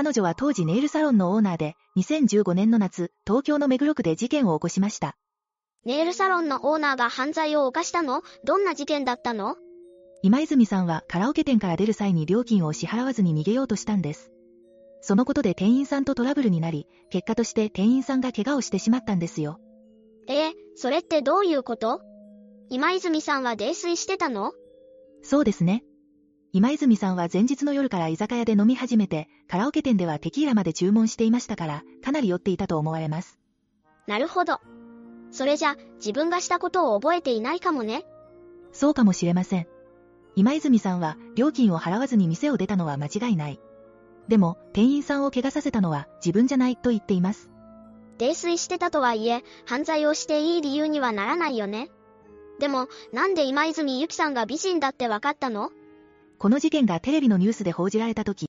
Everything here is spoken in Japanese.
彼女は当時ネイルサロンのオーナーで、2015年の夏、東京の目黒区で事件を起こしました。ネイルサロンのオーナーが犯罪を犯したの？どんな事件だったの？今泉さんはカラオケ店から出る際に料金を支払わずに逃げようとしたんです。そのことで店員さんとトラブルになり、結果として店員さんが怪我をしてしまったんですよ。ええそれってどういうこと？今泉さんは泥酔してたの？そうですね。今泉さんは前日の夜から居酒屋で飲み始めて、カラオケ店ではテキーラまで注文していましたから、かなり酔っていたと思われます。なるほど。それじゃ、自分がしたことを覚えていないかもね。そうかもしれません。今泉さんは料金を払わずに店を出たのは間違いない。でも、店員さんを怪我させたのは自分じゃないと言っています。泥酔してたとはいえ、犯罪をしていい理由にはならないよね。でも、なんで今泉ゆきさんが美人だってわかったの？この事件がテレビのニュースで報じられた時、